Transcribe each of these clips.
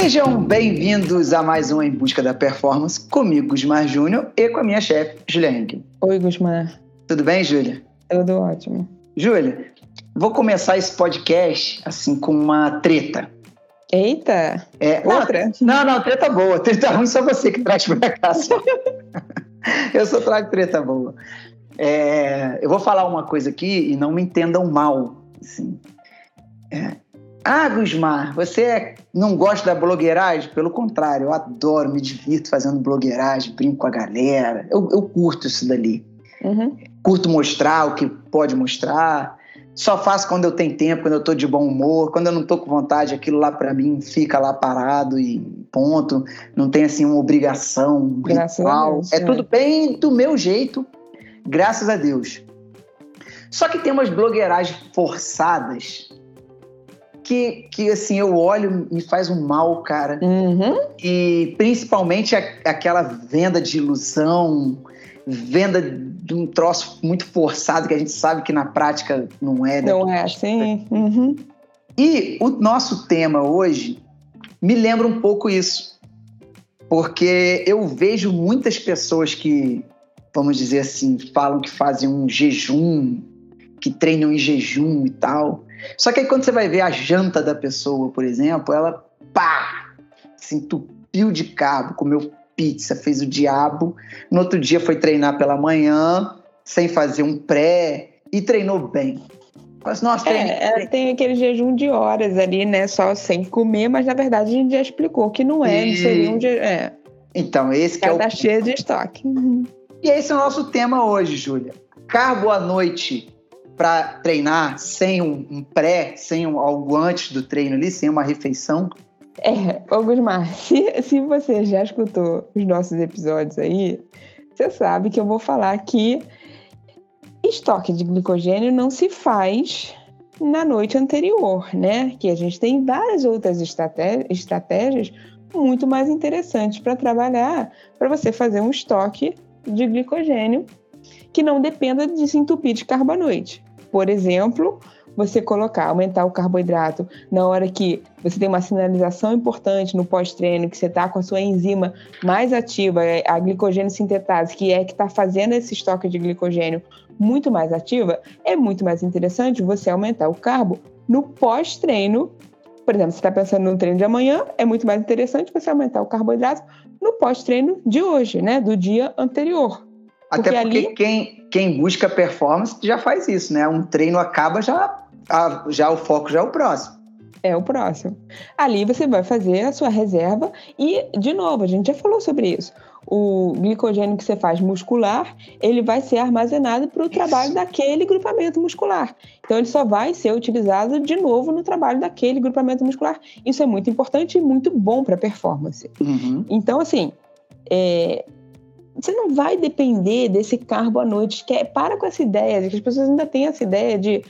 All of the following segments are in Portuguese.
Sejam bem-vindos a mais um Em Busca da Performance comigo, Gusmar Júnior, e com a minha chefe, Julia Henkel. Oi, Gusmar. Tudo bem, Júlia? Tudo ótimo. Júlia, vou começar esse podcast assim com uma treta. Eita! É, outra? Não, não, treta boa. Treta ruim só você que traz pra cá. Só. eu só trago treta boa. É, eu vou falar uma coisa aqui e não me entendam mal. Assim. É. Ah, Gusmar, você não gosta da blogueiragem? Pelo contrário, eu adoro, me divirto fazendo blogueiragem, brinco com a galera. Eu, eu curto isso dali. Uhum. Curto mostrar o que pode mostrar. Só faço quando eu tenho tempo, quando eu tô de bom humor. Quando eu não tô com vontade, aquilo lá para mim fica lá parado e ponto. Não tem assim uma obrigação, um Graças ritual. Deus, é, é tudo bem do meu jeito, graças a Deus. Só que tem umas blogueiragens forçadas que, que assim, eu olho me faz um mal, cara. Uhum. E principalmente a, aquela venda de ilusão, venda de um troço muito forçado que a gente sabe que na prática não é. né? Não é assim? Uhum. E o nosso tema hoje me lembra um pouco isso. Porque eu vejo muitas pessoas que, vamos dizer assim, falam que fazem um jejum, que treinam em jejum e tal. Só que aí quando você vai ver a janta da pessoa, por exemplo, ela pá, se entupiu de cabo, comeu pizza, fez o diabo. No outro dia foi treinar pela manhã, sem fazer um pré, e treinou bem. Mas, nossa, treino- É, ela tem aquele jejum de horas ali, né? Só sem comer, mas na verdade a gente já explicou que não é, não seria um jejum. É, Então, esse que é o cada cheia de estoque. Uhum. E esse é o nosso tema hoje, Júlia. Carbo à noite para treinar sem um, um pré, sem um, algo antes do treino ali, sem uma refeição. É, ô Gusmar, se, se você já escutou os nossos episódios aí, você sabe que eu vou falar que estoque de glicogênio não se faz na noite anterior, né? Que a gente tem várias outras estraté- estratégias muito mais interessantes para trabalhar, para você fazer um estoque de glicogênio que não dependa de se entupir de carbo à noite. Por exemplo, você colocar, aumentar o carboidrato na hora que você tem uma sinalização importante no pós-treino, que você está com a sua enzima mais ativa, a glicogênio sintetase, que é que está fazendo esse estoque de glicogênio muito mais ativa, é muito mais interessante você aumentar o carbo no pós-treino. Por exemplo, você está pensando no treino de amanhã, é muito mais interessante você aumentar o carboidrato no pós-treino de hoje, né? Do dia anterior. Até Porque porque ali- quem, quem busca performance já faz isso, né? Um treino acaba, já, já o foco já é o próximo. É o próximo. Ali você vai fazer a sua reserva e, de novo, a gente já falou sobre isso. O glicogênio que você faz muscular, ele vai ser armazenado para o trabalho daquele grupamento muscular. Então, ele só vai ser utilizado de novo no trabalho daquele grupamento muscular. Isso é muito importante e muito bom para a performance. Uhum. Então, assim, é, você não vai depender desse carbo à noite. Que é, para com essa ideia, de que as pessoas ainda têm essa ideia de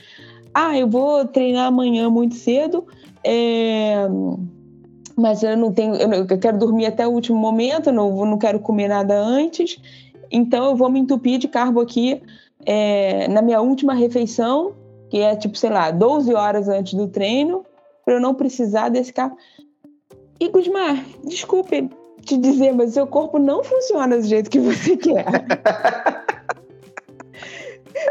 ah, eu vou treinar amanhã muito cedo, é, mas eu não tenho, eu, quero dormir até o último momento, não, não quero comer nada antes, então eu vou me entupir de carbo aqui é, na minha última refeição, que é tipo, sei lá, 12 horas antes do treino, para eu não precisar desse carbo. E Gusmar, desculpe te dizer, mas seu corpo não funciona do jeito que você quer.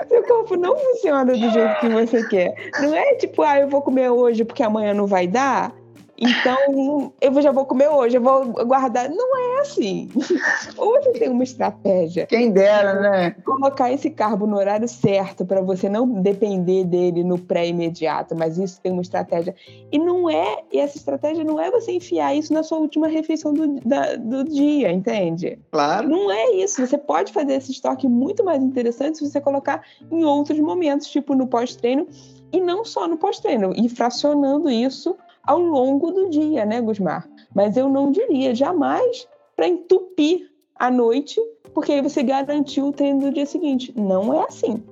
seu corpo não funciona do jeito que você quer. Não é tipo, ah, eu vou comer hoje porque amanhã não vai dar. Então, eu já vou comer hoje, eu vou guardar. Não é assim. Ou você tem uma estratégia Quem dera, né? colocar esse carbo no horário certo para você não depender dele no pré-imediato, mas isso tem uma estratégia. E não é, e essa estratégia não é você enfiar isso na sua última refeição do, da- do dia, entende? Claro. Não é isso. Você pode fazer esse estoque muito mais interessante se você colocar em outros momentos, tipo no pós-treino, e não só no pós-treino, e fracionando isso ao longo do dia, né, Gusmar? Mas eu não diria jamais para entupir à noite, porque aí você garantiu o treino do dia seguinte. Não é assim.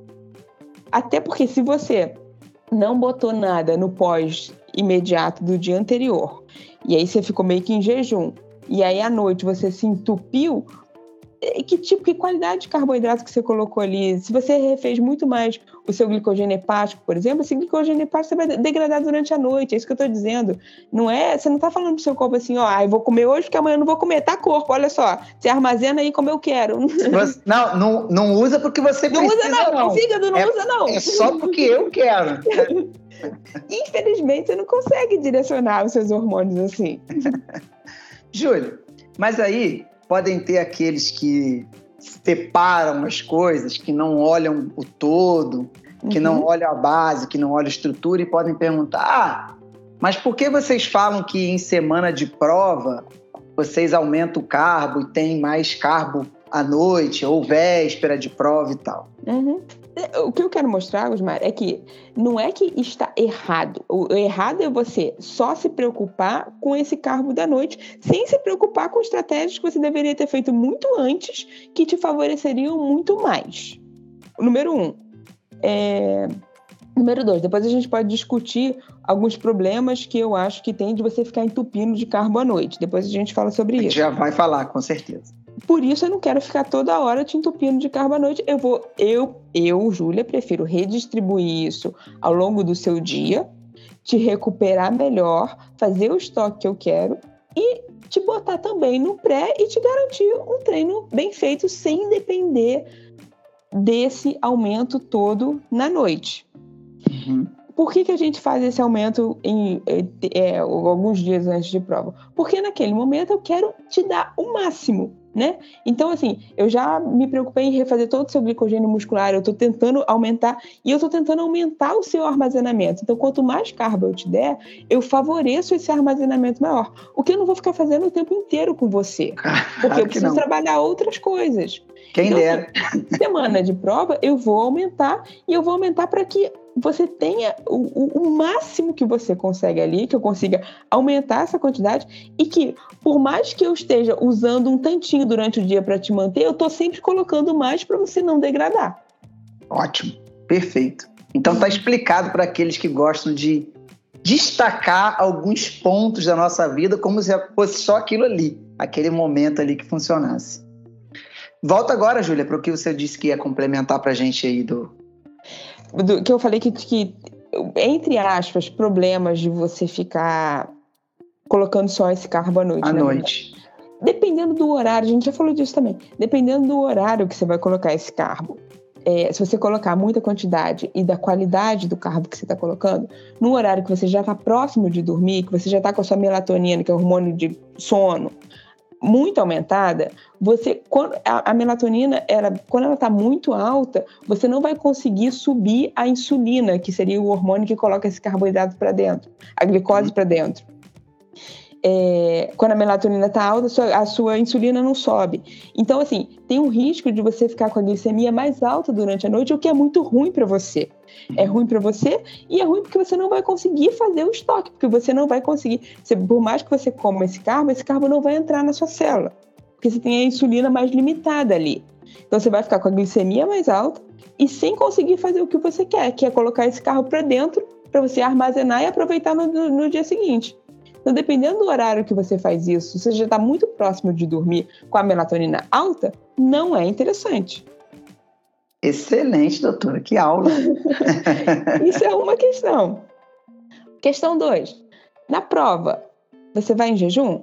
Até porque se você não botou nada no pós imediato do dia anterior, e aí você ficou meio que em jejum, e aí à noite você se entupiu, que tipo, que qualidade de carboidrato que você colocou ali. Se você refez muito mais o seu glicogênio hepático, por exemplo, esse glicogênio hepático você vai degradar durante a noite. É isso que eu estou dizendo. Não é, você não está falando pro seu corpo assim, ó, ah, eu vou comer hoje porque amanhã eu não vou comer. Tá corpo, olha só. Você armazena aí como eu quero. Não, não, não usa porque você não precisa. Usa, não, não. Fígado não é, usa, não. É só porque eu quero. Infelizmente, você não consegue direcionar os seus hormônios assim. Júlio, mas aí podem ter aqueles que separam as coisas, que não olham o todo, que uhum. não olham a base, que não olham a estrutura e podem perguntar: ah, mas por que vocês falam que em semana de prova vocês aumentam o carbo e tem mais carbo à noite ou véspera de prova e tal? Uhum. O que eu quero mostrar, Osmar, é que não é que está errado. O errado é você só se preocupar com esse carbo da noite, sem se preocupar com estratégias que você deveria ter feito muito antes, que te favoreceriam muito mais. Número um. É... Número dois, depois a gente pode discutir alguns problemas que eu acho que tem de você ficar entupindo de carbo à noite. Depois a gente fala sobre isso. Já vai falar, com certeza. Por isso eu não quero ficar toda hora te entupindo de carbo à noite. Eu vou, eu, eu, Júlia, prefiro redistribuir isso ao longo do seu dia, te recuperar melhor, fazer o estoque que eu quero e te botar também no pré e te garantir um treino bem feito sem depender desse aumento todo na noite. Uhum. Por que, que a gente faz esse aumento em é, alguns dias antes de prova? Porque naquele momento eu quero te dar o máximo né? Então, assim, eu já me preocupei em refazer todo o seu glicogênio muscular, eu estou tentando aumentar, e eu estou tentando aumentar o seu armazenamento. Então, quanto mais carbo eu te der, eu favoreço esse armazenamento maior. O que eu não vou ficar fazendo o tempo inteiro com você. Porque eu preciso trabalhar outras coisas. Quem então, dera. Assim, semana de prova, eu vou aumentar, e eu vou aumentar para que você tenha o, o, máximo que você consegue ali, que eu consiga aumentar essa quantidade e que, por mais que eu esteja usando um tantinho durante o dia para te manter, eu estou sempre colocando mais para você não degradar. Ótimo, perfeito. Então está explicado para aqueles que gostam de destacar alguns pontos da nossa vida como se fosse só aquilo ali, aquele momento ali que funcionasse. Volta agora, Júlia, para o que você disse que ia complementar para a gente aí do, do, que eu falei que, que, entre aspas, problemas de você ficar colocando só esse carbo à noite. À noite. Verdade. Dependendo do horário, a gente já falou disso também. Dependendo do horário que você vai colocar esse carbo. É, se você colocar muita quantidade e da qualidade do carbo que você está colocando, no horário que você já está próximo de dormir, que você já está com a sua melatonina, que é o hormônio de sono, muito aumentada, você quando a, a melatonina ela, quando ela está muito alta, você não vai conseguir subir a insulina, que seria o hormônio que coloca esse carboidrato para dentro, a glicose para dentro. É, quando a melatonina está alta, a sua, a sua, insulina não sobe. Então, assim, tem um risco de você ficar com a glicemia mais alta durante a noite, o que é muito ruim para você. É ruim para você e é ruim porque você não vai conseguir fazer o estoque, porque você não vai conseguir. Você, por mais que você coma esse carbo, esse carbo não vai entrar na sua célula, porque você tem a insulina mais limitada ali. Então, você vai ficar com a glicemia mais alta e sem conseguir fazer o que você quer, que é colocar esse carro para dentro para você armazenar e aproveitar no, no, no dia seguinte. Então, dependendo do horário que você faz isso, se você já está muito próximo de dormir com a melatonina alta, não é interessante. Excelente, doutora, que aula! isso é uma questão. Questão 2. Na prova, você vai em jejum?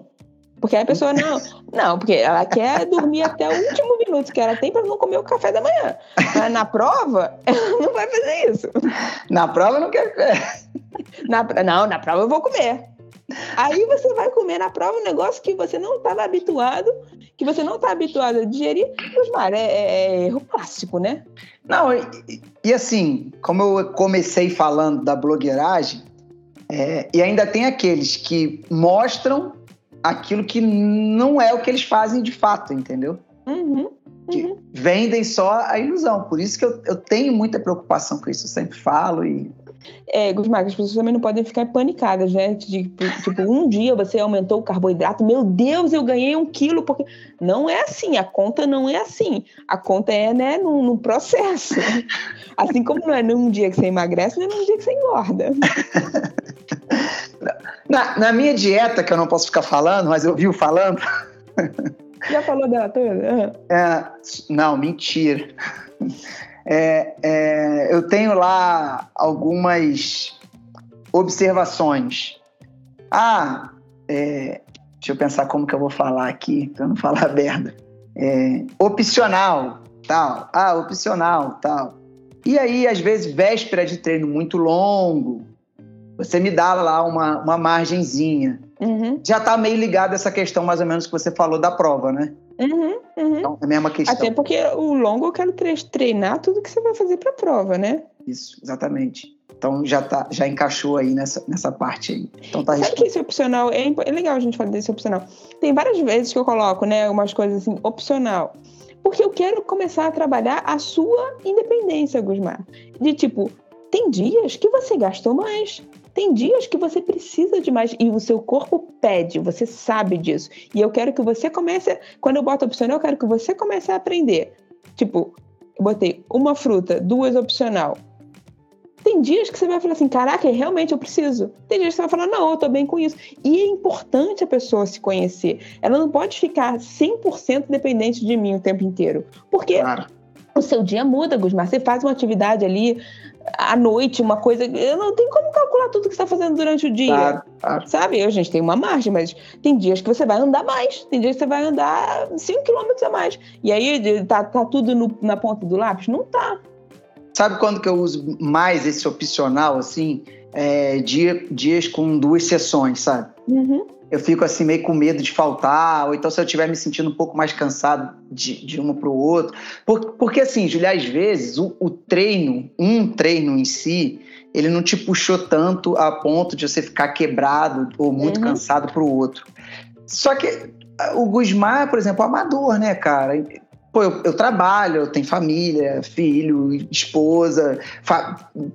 Porque a pessoa não, não, porque ela quer dormir até o último minuto que ela tem para não comer o café da manhã. Mas na prova, ela não vai fazer isso. Na prova não quer. Na, não, na prova eu vou comer. Aí você vai comer na prova um negócio que você não estava habituado, que você não está habituado a digerir. Osmar, é, é, é erro clássico, né? Não, e, e, assim, como eu comecei falando da blogueiragem, é, e ainda tem aqueles que mostram aquilo que não é o que eles fazem de fato, entendeu? Uhum, uhum. vendem só a ilusão. Por isso que eu, eu tenho muita preocupação com isso. Eu sempre falo e é, Gusmar, as pessoas também não podem ficar panicadas, né? Tipo, tipo, um dia você aumentou o carboidrato, meu Deus, eu ganhei um quilo, porque. Não é assim, a conta não é assim. A conta é, né, num, num processo. Assim como não é num dia que você emagrece, não é num dia que você engorda. Na, na minha dieta, que eu não posso ficar falando, mas eu vivo falando, Já falou dela toda? É, não, mentira. É, é, eu tenho lá algumas observações. Ah, é, deixa eu pensar como que eu vou falar aqui, para não falar merda. É, opcional, tal. Ah, opcional, tal. E aí, às vezes, véspera de treino muito longo, você me dá lá uma, uma margenzinha. Uhum. Já está meio ligado essa questão, mais ou menos, que você falou da prova, né? Uhum, uhum. Então, é a mesma questão. Até porque o longo eu quero treinar tudo que você vai fazer para a prova, né? Isso, exatamente. Então já, tá, já encaixou aí nessa, nessa parte aí. Então tá Sabe que esse opcional, é, é legal a gente falar desse opcional. Tem várias vezes que eu coloco, né, umas coisas assim, opcional. Porque eu quero começar a trabalhar a sua independência, Gusmar. De tipo, tem dias que você gastou mais, tem dias que você precisa de mais e o seu corpo pede, você sabe disso. E eu quero que você comece, quando eu boto opcional, eu quero que você comece a aprender. Tipo, eu botei uma fruta, duas opcional. Tem dias que você vai falar assim, caraca, realmente eu preciso. Tem dias que você vai falar, não, eu tô bem com isso. E é importante a pessoa se conhecer. Ela não pode ficar 100% dependente de mim o tempo inteiro. Porque claro. o seu dia muda, Gusmar. Você faz uma atividade ali, à noite, uma coisa. Eu não tenho como calcular tudo que você está fazendo durante o dia. Claro, claro. Sabe? A gente tem uma margem, mas tem dias que você vai andar mais, tem dias que você vai andar 5 km a mais. E aí tá, tá tudo no, na ponta do lápis? Não tá. Sabe quando que eu uso mais esse opcional, assim? É, dia, dias com duas sessões, sabe? Uhum eu fico assim meio com medo de faltar, ou então se eu estiver me sentindo um pouco mais cansado de, de uma para o outro. Porque, porque assim, Julia, às vezes o, o, treino, um treino em si, ele não te puxou tanto a ponto de você ficar quebrado ou muito uhum. cansado para o outro. Só que ah, o Gusmar, por exemplo, é amador, né, cara? Pô, eu, eu trabalho, eu tenho família, filho, esposa,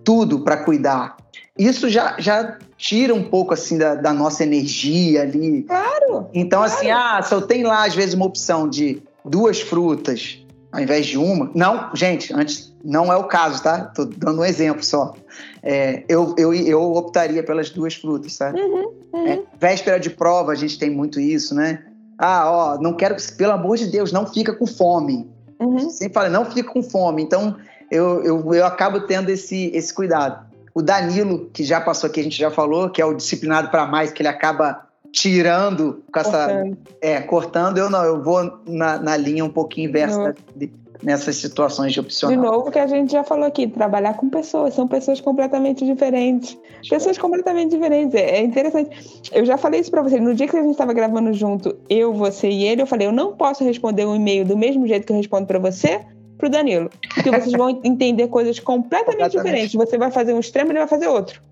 tudo para cuidar isso já, já tira um pouco assim da, da nossa energia ali. Claro. Então, claro. assim, ah, se eu tenho lá, às vezes, uma opção de duas frutas ao invés de uma. Não, gente, antes não é o caso, tá? Tô dando um exemplo só. É, eu, eu, eu optaria pelas duas frutas, sabe? Uhum, uhum. É, véspera de prova, a gente tem muito isso, né? Ah, ó, não quero, pelo amor de Deus, não fica com fome. Uhum. Sempre fala, não fica com fome. Então, eu, eu, eu acabo tendo esse, esse cuidado. O Danilo, que já passou aqui, a gente já falou, que é o disciplinado para mais, que ele acaba tirando com essa. Cortando. É, cortando. Eu não, eu vou na, na linha um pouquinho inversa de, nessas situações de opcional. De novo, que a gente já falou aqui, trabalhar com pessoas, são pessoas completamente diferentes. Pessoas completamente diferentes. É, é interessante. Eu já falei isso para você. No dia que a gente estava gravando junto, eu, você e ele, eu falei: eu não posso responder um e-mail do mesmo jeito que eu respondo para você, pro Danilo. Porque vocês vão entender coisas completamente diferentes. Você vai fazer um extremo e ele vai fazer outro.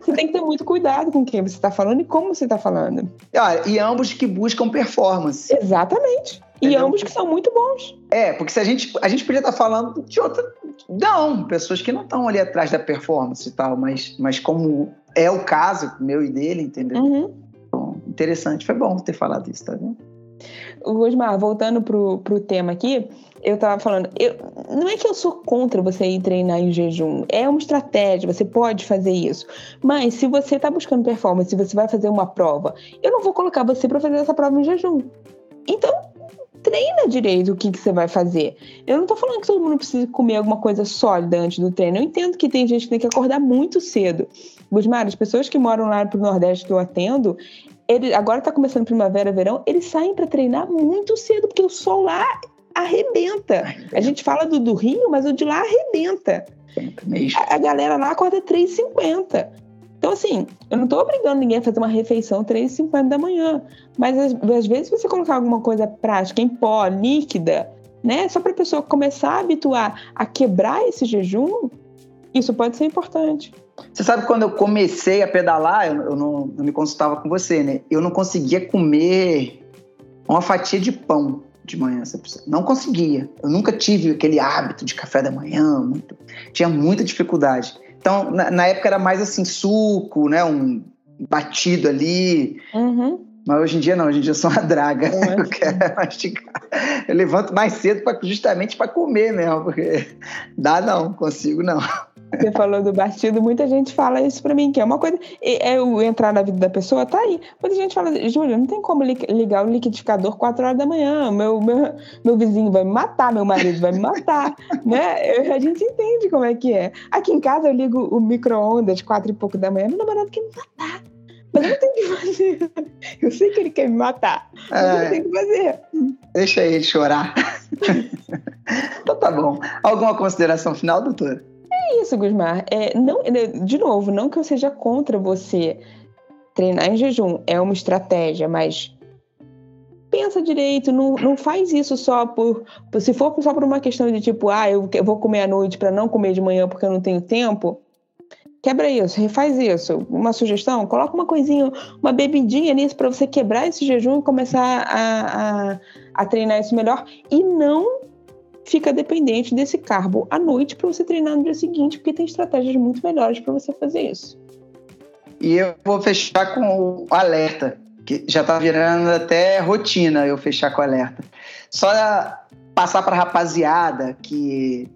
Você tem que ter muito cuidado com quem você está falando e como você está falando. Ah, e ambos que buscam performance. Exatamente. E ambos que são muito bons. É, porque se a gente, a gente podia estar tá falando de outra. Não, pessoas que não estão ali atrás da performance e tal, mas, mas como é o caso meu e dele, entendeu? Uhum. Bom, interessante, foi bom ter falado isso, tá vendo? Osmar, voltando pro, pro tema aqui, eu tava falando, eu, não é que eu sou contra você ir treinar em jejum, é uma estratégia, você pode fazer isso. Mas se você tá buscando performance, se você vai fazer uma prova, eu não vou colocar você para fazer essa prova em jejum. Então, treina direito o que, que você vai fazer. Eu não tô falando que todo mundo precisa comer alguma coisa sólida antes do treino. Eu entendo que tem gente que tem que acordar muito cedo. Gusmar, as pessoas que moram lá pro Nordeste que eu atendo, ele, agora tá começando primavera, verão, eles saem para treinar muito cedo, porque o sol lá arrebenta. A gente fala do, do Rio, mas o de lá arrebenta. A, a galera lá acorda 3h50. Então, assim, eu não tô obrigando ninguém a fazer uma refeição 3h50 da manhã. Mas às, às vezes você colocar alguma coisa prática em pó, líquida, né? Só para a pessoa começar a habituar a quebrar esse jejum, isso pode ser importante. Você sabe quando eu comecei a pedalar, eu, eu não, não, me consultava com você, né? Eu não conseguia comer uma fatia de pão de manhã. Não conseguia. Eu nunca tive aquele hábito de café da manhã. Muito, tinha muita dificuldade. Então, na, na, época era mais assim, suco, né? Um batido ali. Uhum. Mas hoje em dia não, hoje em dia eu sou uma draga. É eu quero mastigar. Eu levanto mais cedo pra, justamente para comer mesmo, porque dá não, consigo não. Você falou do batido, muita gente fala isso pra mim, que é uma coisa. É eu entrar na vida da pessoa, tá aí. Muita gente fala, Júlia, não tem como ligar o liquidificador 4 horas da manhã. Meu, meu, meu vizinho vai me matar, meu marido vai me matar. né? A gente entende como é que é. Aqui em casa eu ligo o micro-ondas quatro e pouco da manhã, meu namorado quer me matar. Mas eu não tenho o que fazer. Eu sei que ele quer me matar. Mas é, eu não tenho o que fazer. Deixa ele chorar. então tá bom. Alguma consideração final, doutora? É isso, Gusmar. É, não, é, de novo, não que eu seja contra você treinar em jejum. É uma estratégia, mas pensa direito, não, não faz isso só por, Se for só por uma questão de tipo, ah, eu vou comer à noite para não comer de manhã porque eu não tenho tempo, Quebra isso, refaz isso. Uma sugestão, coloca uma coisinha, uma bebidinha nisso para você quebrar esse jejum e começar a, a, a treinar isso melhor. E não fica dependente desse carbo à noite para você treinar no dia seguinte, porque tem estratégias muito melhores para você fazer isso. E eu vou fechar com o alerta, que já está virando até rotina eu fechar com alerta. Só passar para a rapaziada que,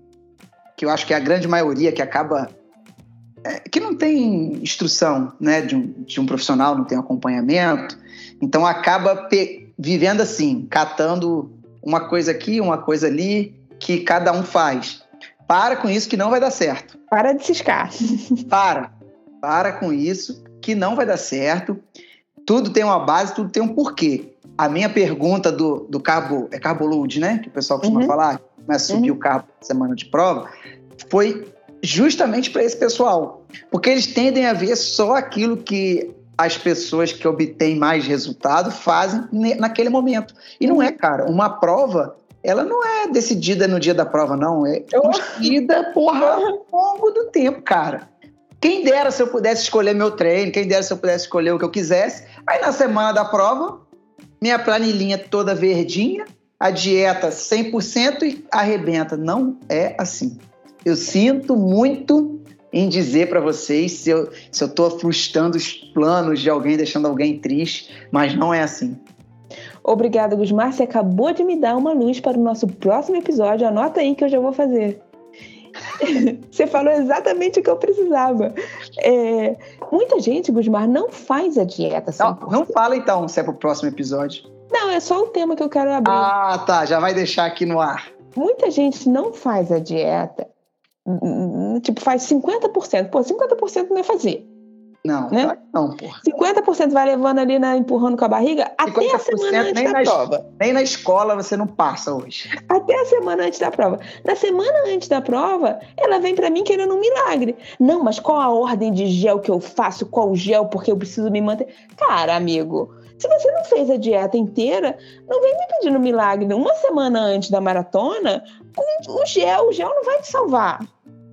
que eu acho que é a grande maioria que acaba é, que não tem instrução né, de, um, de um profissional, não tem acompanhamento, então acaba vivendo assim, catando uma coisa aqui, uma coisa ali, que cada um faz. Para com isso que não vai dar certo. Para de ciscar. Para. Para com isso que não vai dar certo. Tudo tem uma base, tudo tem um porquê. A minha pergunta do, do carbo, é carbo load, né? Que o pessoal costuma uhum. falar, começa a subir uhum. o carbo na semana de prova, foi justamente para esse pessoal. Porque eles tendem a ver só aquilo que as pessoas que obtêm mais resultado fazem naquele momento. E não é, cara. Uma prova, ela não é decidida no dia da prova, não. É construída, porra, ao longo do tempo, cara. Quem dera se eu pudesse escolher meu treino, quem dera se eu pudesse escolher o que eu quisesse. Aí na semana da prova, minha planilhinha toda verdinha, a dieta 100% e arrebenta. Não é assim. Eu sinto muito em dizer para vocês se eu se eu tô frustrando os planos de alguém, deixando alguém triste, mas não é assim. Obrigada, Gusmar. Você acabou de me dar uma luz para o nosso próximo episódio. Anota aí que eu já vou fazer. Você falou exatamente o que eu precisava. É, muita gente, Gusmar, não faz a dieta. Não, não fala então se é para o próximo episódio. Não, é só o tema que eu quero abrir. Ah, tá. Já vai deixar aqui no ar. Muita gente não faz a dieta tipo, faz 50%. Pô, 50% não é fazer. Não, né? não, porra. 50% vai levando ali, na, empurrando com a barriga até a semana antes da na, prova. Nem na escola você não passa hoje. Até a semana antes da prova. Na semana antes da prova, ela vem para mim querendo um milagre. Não, mas qual a ordem de gel que eu faço? Qual gel? Porque eu preciso me manter. Cara, amigo, se você não fez a dieta inteira, não vem me pedindo milagre. Uma semana antes da maratona, com o gel, o gel não vai te salvar.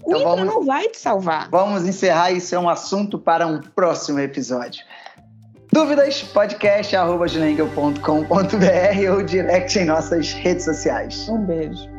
Então vamos, não vai te salvar. Vamos encerrar, isso é um assunto para um próximo episódio. Dúvidas? podcast.com.br ou direct em nossas redes sociais. Um beijo.